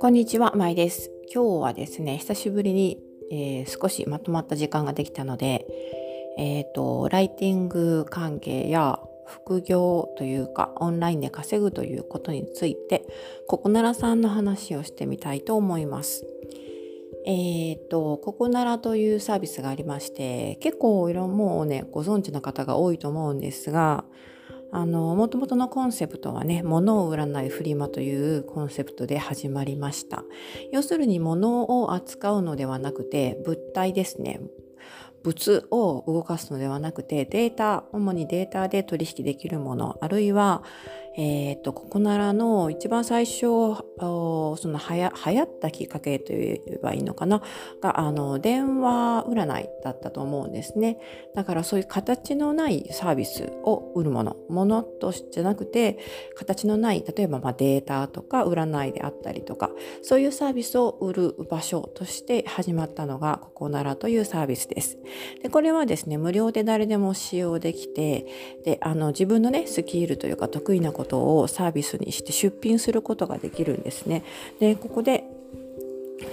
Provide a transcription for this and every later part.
こんにちは、まいです。今日はですね、久しぶりに、えー、少しまとまった時間ができたので、えっ、ー、と、ライティング関係や副業というか、オンラインで稼ぐということについて、ここならさんの話をしてみたいと思います。えっ、ー、と、ここならというサービスがありまして、結構いろんもうね、ご存知の方が多いと思うんですが、あの、もともとのコンセプトはね、物を売らないフリマというコンセプトで始まりました。要するに物を扱うのではなくて、物体ですね。物を動かすのではなくてデータ主にデータで取引できるものあるいはえっ、ー、と、ここならの一番最初、そのはや流行ったきっかけと言えばいいのかな、が、あの、電話占いだったと思うんですね。だからそういう形のないサービスを売るもの、ものとしてじゃなくて、形のない、例えばまデータとか占いであったりとか、そういうサービスを売る場所として始まったのが、ここならというサービスです。で、これはですね、無料で誰でも使用できて、で、あの、自分のね、スキルというか得意なことことをサービスにして出品することができるんですね。でここで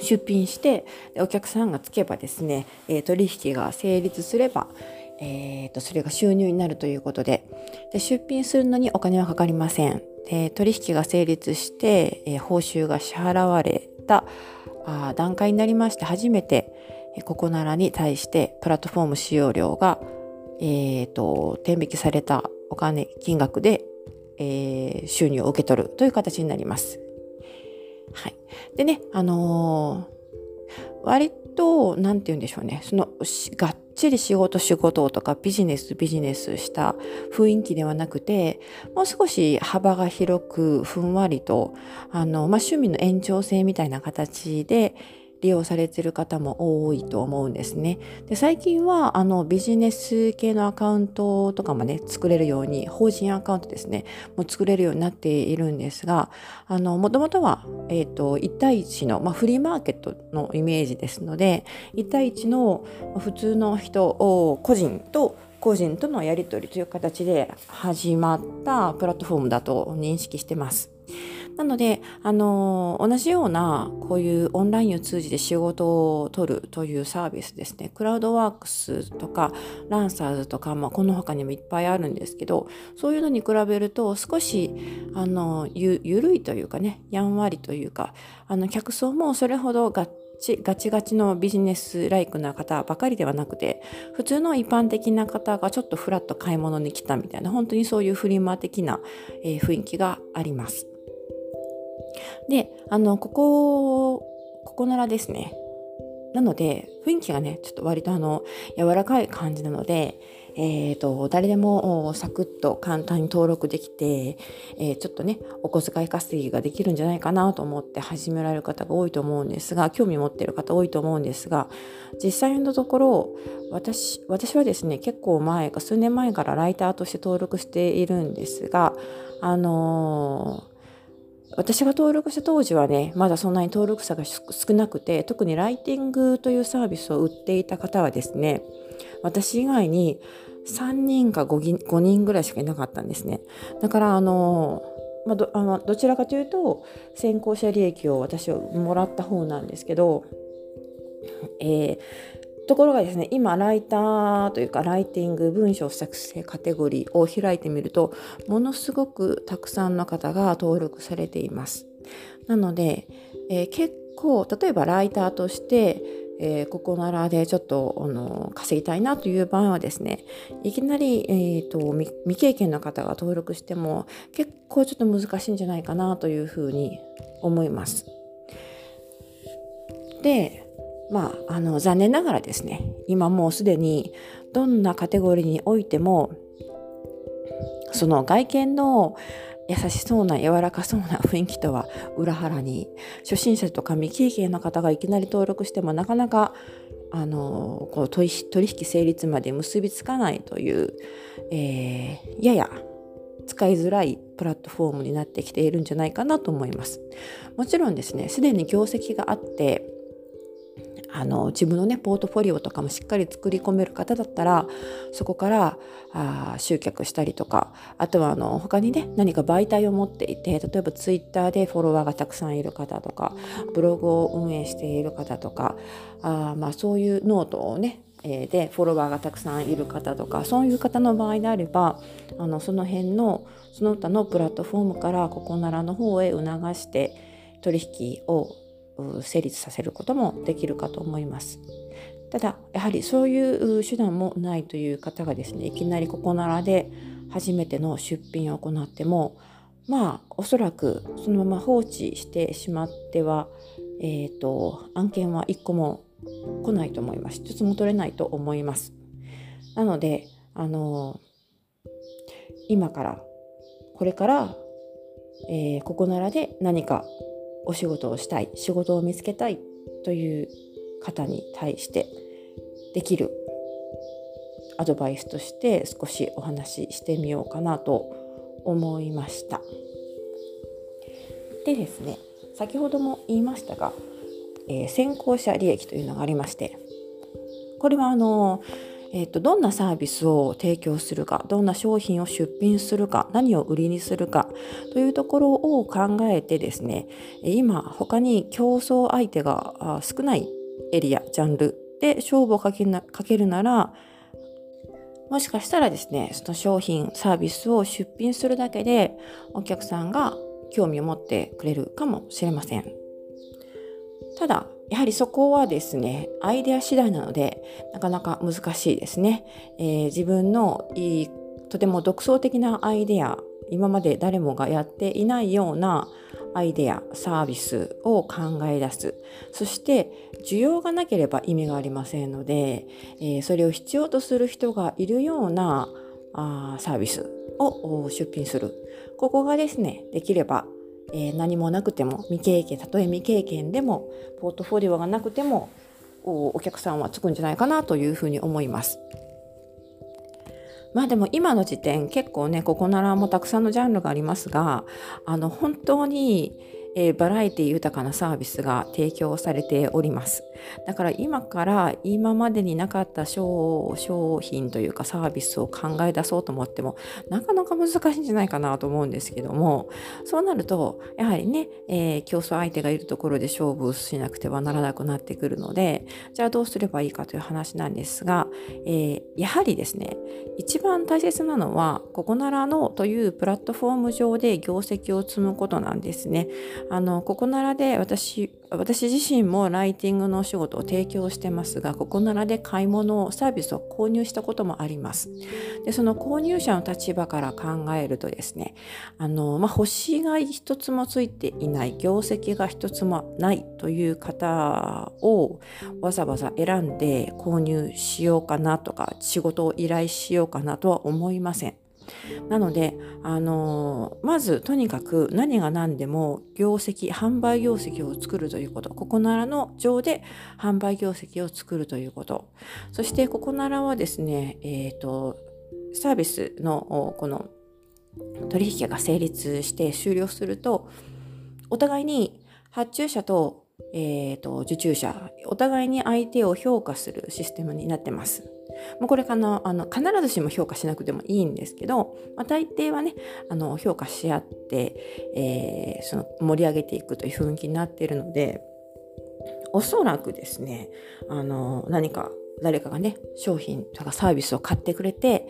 出品してお客さんがつけばですね、えー、取引が成立すれば、えー、とそれが収入になるということでで出品するのにお金はかかりませんで取引が成立して、えー、報酬が支払われたあ段階になりまして初めてえここならに対してプラットフォーム使用料が、えーと、と天引きされたお金金額でえー、収入を受け取るという形になります。はい。でね、あのー、割と、なんて言うんでしょうね、その、がっちり仕事仕事とかビジネスビジネスした雰囲気ではなくて、もう少し幅が広く、ふんわりと、あの、まあ、趣味の延長線みたいな形で、利用されてる方も多いと思うんですね。で最近はあのビジネス系のアカウントとかもね作れるように法人アカウントですねもう作れるようになっているんですがあのもともとは、えーと、1対1の、まあ、フリーマーケットのイメージですので1対1の普通の人を個人と個人とのやり取りという形で始まったプラットフォームだと認識してます。なので、あの同じようなこういうオンラインを通じて仕事を取るというサービスですねクラウドワークスとかランサーズとか、まあ、この他にもいっぱいあるんですけどそういうのに比べると少しあのゆゆるいというかねやんわりというかあの客層もそれほどがっちガチガチのビジネスライクな方ばかりではなくて普通の一般的な方がちょっとフラッと買い物に来たみたいな本当にそういうフリマ的な、雰囲気があります。で、あの、ここ、ここならですね。なので、雰囲気がね、ちょっと割とあの、柔らかい感じなので、えーと、誰でもサクッと簡単に登録できて、えー、ちょっとねお小遣い稼ぎができるんじゃないかなと思って始められる方が多いと思うんですが興味持ってる方多いと思うんですが実際のところ私私はですね結構前か数年前からライターとして登録しているんですがあのー私が登録した当時はねまだそんなに登録者が少なくて特にライティングというサービスを売っていた方はですね私以外に3人か 5, 5人ぐらいしかいなかったんですね。だからあのまあ、どあのどちらかというと先行者利益を私はもらった方なんですけど、えー、ところがですね今ライターというかライティング文章作成カテゴリーを開いてみるとものすごくたくさんの方が登録されていますなので、えー、結構例えばライターとしてえー、ここならでちょっとあの稼ぎたいなという場合はですねいきなり、えーと未経験の方が登録しても結構ちょっと難しいんじゃないかなというふうに思います。でまあ、あの残念ながらですね今もうすでにどんなカテゴリーにおいてもその外見の優しそうな柔らかそうな雰囲気とは裏腹に初心者とか未経験の方がいきなり登録してもなかなかあのこう取引成立まで結びつかないという、えー、やや使いづらいプラットフォームになってきているんじゃないかなと思います。もちろんですねすでに業績があってあの自分のねポートフォリオとかもしっかり作り込める方だったらそこからあ集客したりとかあとはあの他にね何か媒体を持っていて例えばツイッターでフォロワーがたくさんいる方とかブログを運営している方とかあまあそういうノートをねでフォロワーがたくさんいる方とかそういう方の場合であればあのその辺のその他のプラットフォームからココナラの方へ促して取引を成立させることもできるかと思います。ただやはりそういう手段もないという方がですねいきなりココナラで初めての出品を行ってもまあおそらくそのまま放置してしまっては、えーと、案件は1個も来ないと思います一つも取れないと思いますなのであの今からこれから、えー、ここならで何かお仕事をしたい仕事を見つけたいという方に対してできるアドバイスとして少しお話ししてみようかなと思いました。でですね先ほども言いましたが、えー、先行者利益というのがありましてこれはあのえーと、どんなサービスを提供するかどんな商品を出品するか何を売りにするかというところを考えてですね今他に競争相手が少ないエリアジャンルで勝負をかけなかけるならもしかしたらですねその商品サービスを出品するだけでお客さんが興味を持ってくれるかもしれません。ただやはりそこはですねアイデア次第なのでなかなか難しいですね、えー、自分のいいとても独創的なアイデア今まで誰もがやっていないようなアイデアサービスを考え出す。そして需要がなければ意味がありませんので、えー、それを必要とする人がいるようなあサービスを出品する。ここがですねできればえー、何もなくても未経験たとえ未経験でもポートフォリオがなくてもお客さんはつくんじゃないかなというふうに思います。まあでも今の時点結構ねここならもたくさんのジャンルがありますがあの本当にえー、バラエティ豊かなサービスが提供されております。だから今から今までになかった商品というかサービスを考え出そうと思ってもなかなか難しいんじゃないかなと思うんですけどもそうなるとやはりね、えー、競争相手がいるところで勝負しなくてはならなくなってくるのでじゃあどうすればいいかという話なんですが、えー、やはりですね一番大切なのはここならのというプラットフォーム上で業績を積むことなんですね。あのここならで私私自身もライティングのお仕事を提供してますがここならで買い物をサービスを購入したこともあります。でその購入者の立場から考えるとですねあの、まあ、星が一つもついていない業績が一つもないという方をわざわざ選んで購入しようかなとか仕事を依頼しようかなとは思いません。なので、あのまずとにかく何が何でも業績販売業績を作るということここならの上で販売業績を作るということそしてここならはですね、えーと、サービスのこの取引が成立して終了するとお互いに発注者と,、えーと受注者お互いに相手を評価するシステムになってます。もうこれかなあの必ずしも評価しなくてもいいんですけど、まあ、大抵はねあの評価し合って、えー、その盛り上げていくという雰囲気になっているのでおそらくですねあの何か誰かがね商品とかサービスを買ってくれて、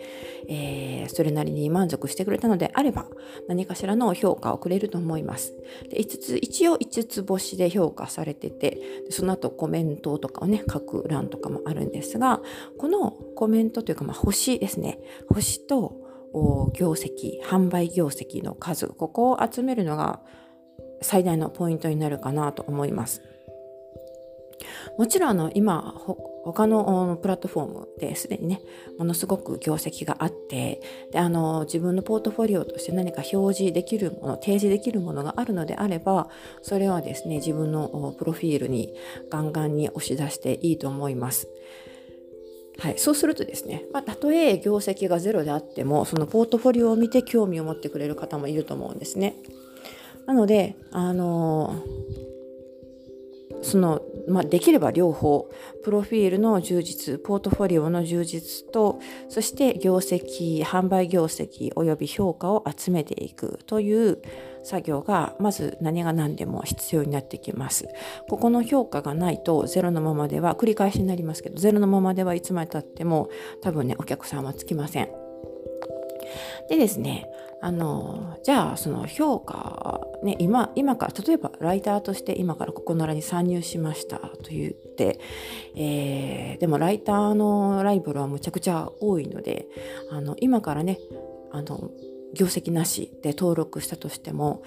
えー、それなりに満足してくれたのであれば何かしらの評価をくれると思います。で5つ一応5つ星で評価されててその後コメントとかをね書く欄とかもあるんですがこのコメントというか、まあ、星ですね星と業績販売業績の数ここを集めるのが最大のポイントになるかなと思います。もちろんあの今他のプラットフォームですでにねものすごく業績があってであの自分のポートフォリオとして何か表示できるもの提示できるものがあるのであればそれはですね自分のプロフィールにガンガンに押し出していいと思います。はい、そうするとですね、まあ、たとえ業績がゼロであってもそのポートフォリオを見て興味を持ってくれる方もいると思うんですね。なので、あのその、まあ、できれば両方プロフィールの充実ポートフォリオの充実とそして業績販売業績および評価を集めていくという作業がまず何が何でも必要になってきます。ここの評価がないとゼロのままでは繰り返しになりますけどゼロのままではいつまでたっても多分ねお客さんはつきません。でですねあのじゃあその評価ね今今から例えばライターとして今からここならに参入しましたと言って、えー、でもライターのライバルはむちゃくちゃ多いのであの今からねあの業績なしで登録したとしても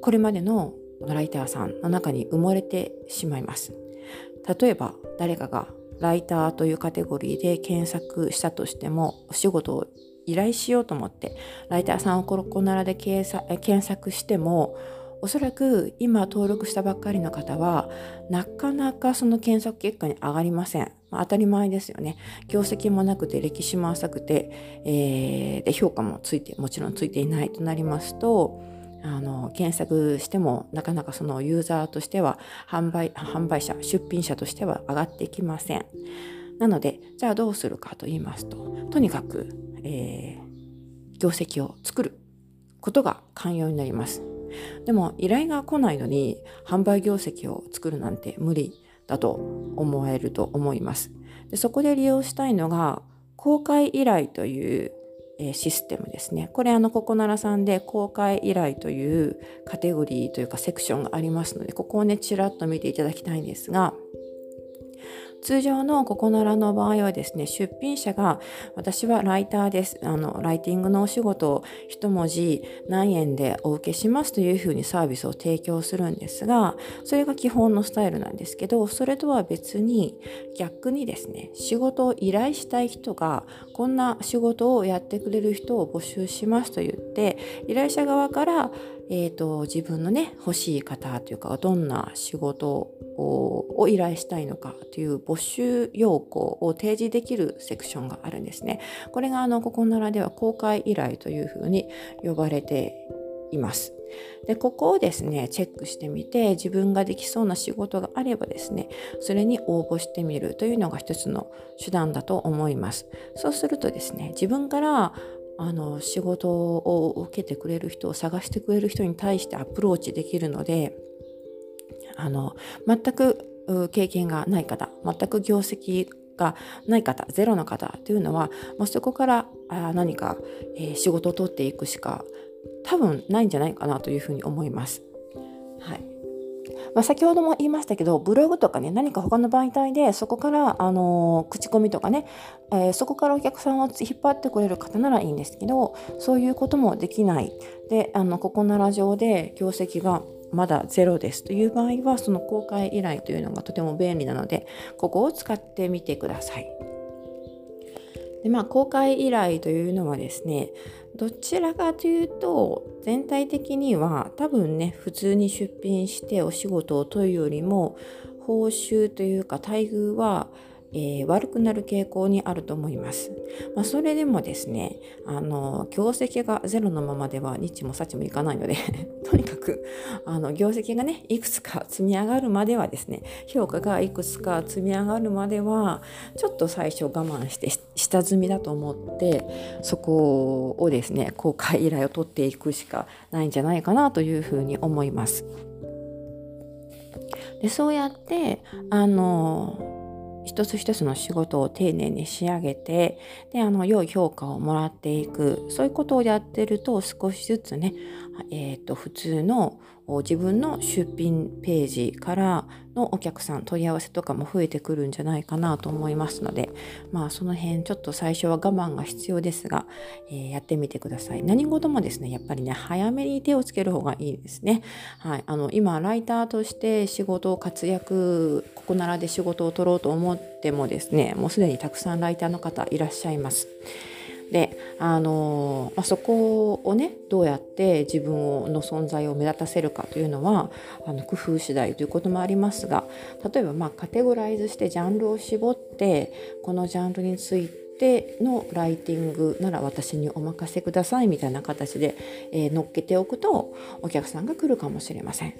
これまでのライターさんの中に埋もれてしまいます。例えば誰かがライターというカテゴリーで検索したとしてもお仕事を依頼しようと思ってライターさんをコロコナラで検索してもおそらく今登録したばっかりの方はなかなかその検索結果に上がりません。まあ、当たり前ですよね。業績もなくて歴史も浅くて、えー、で評価もついてもちろんついていないとなりますとあの検索してもなかなかそのユーザーとしては販売販売者出品者としては上がってきません。なのでじゃあどうするかと言いますととにかく、えー、業績を作ることが寛容になります。でも依頼が来ないのに販売業績を作るなんて無理だと思えると思います。でそこで利用したいのが公開依頼というえシステムですね。これあのココナラさんで公開依頼というカテゴリーというかセクションがありますのでここをねちらっと見ていただきたいんですが通常のココナラの場合はですね、出品者が私はライターです。あの、ライティングのお仕事を一文字何円でお受けしますというふうにサービスを提供するんですが、それが基本のスタイルなんですけど、それとは別に逆にですね、仕事を依頼したい人がこんな仕事をやってくれる人を募集しますと言って、依頼者側からえーと、自分のね欲しい方というかどんな仕事を依頼したいのかという募集要項を提示できるセクションがあるんですね。これがあのここならでは公開依頼というふうに呼ばれています。でここをですねチェックしてみて自分ができそうな仕事があればですねそれに応募してみるというのが一つの手段だと思いますそうするとですね自分からあの仕事を受けてくれる人を探してくれる人に対してアプローチできるのであの全く経験がない方全く業績がない方ゼロの方というのはもうそこからあ何か、え、仕事を取っていくしか多分ないんじゃないかなというふうに思います。はいまあ、先ほども言いましたけどブログとかね何か他の媒体でそこから、あの、口コミとかね、えー、そこからお客さんを引っ張ってくれる方ならいいんですけどそういうこともできないであのここなら上で業績がまだゼロですという場合はその公開依頼というのがとても便利なのでここを使ってみてください。でまあ公開依頼というのはですねどちらかというと全体的には多分ね普通に出品してお仕事を問うよりも報酬というか待遇はえー、悪くなる傾向にあると思います。まあ、それでもですね、あの、業績がゼロのままでは日もさちもいかないので とにかく、あの、業績がね、いくつか積み上がるまではですね、評価がいくつか積み上がるまでは、ちょっと最初我慢して下積みだと思って、そこをですね、公開依頼を取っていくしかないんじゃないかなというふうに思います。でそうやってあの一つ一つの仕事を丁寧に仕上げてであの良い評価をもらっていく。そういうことをやってると少しずつね、えーと普通の自分の出品ページからのお客さん問い合わせとかも増えてくるんじゃないかなと思いますのでまあその辺ちょっと最初は我慢が必要ですが、えー、やってみてください。何事もですねやっぱりね早めに手をつける方がいいですね。はい。あの今ライターとして仕事を活躍ここならで仕事を取ろうと思ってもですねもうすでにたくさんライターの方いらっしゃいます。であの、まあ、そこをねどうやって自分の存在を目立たせるかというのはあの工夫次第ということもありますが例えばまあカテゴライズしてジャンルを絞ってこのジャンルについてのライティングなら私にお任せくださいみたいな形で、えー、乗っけておくとお客さんが来るかもしれません。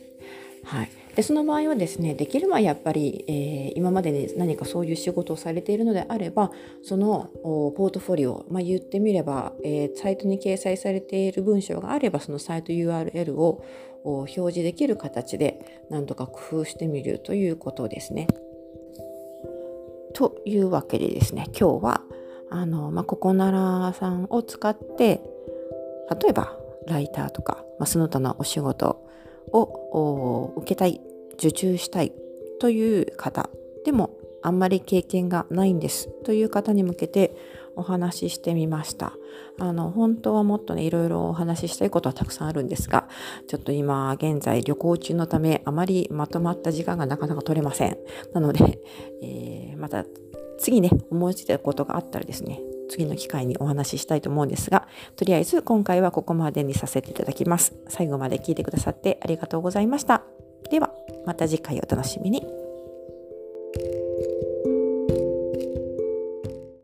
はい、でその場合はですねできるはやっぱり、えー、今までに何かそういう仕事をされているのであればそのポートフォリオ、まあ、言ってみれば、えー、サイトに掲載されている文章があればそのサイト URL を表示できる形で何とか工夫してみるということですね。というわけでですね今日はあの、まあ、ココナラさんを使って例えばライターとか、まあ、その他のお仕事を受けたい受注したいという方でもあんまり経験がないんですという方に向けてお話ししてみました。あの本当はもっとねいろいろお話ししたいことはたくさんあるんですがちょっと今現在旅行中のためあまりまとまった時間がなかなか取れません。なので、えー、また次ね思いついたことがあったらですね次の機会にお話ししたいと思うんですがとりあえず今回はここまでにさせていただきます。最後まで聞いてくださってありがとうございました。では。また次回お楽しみに。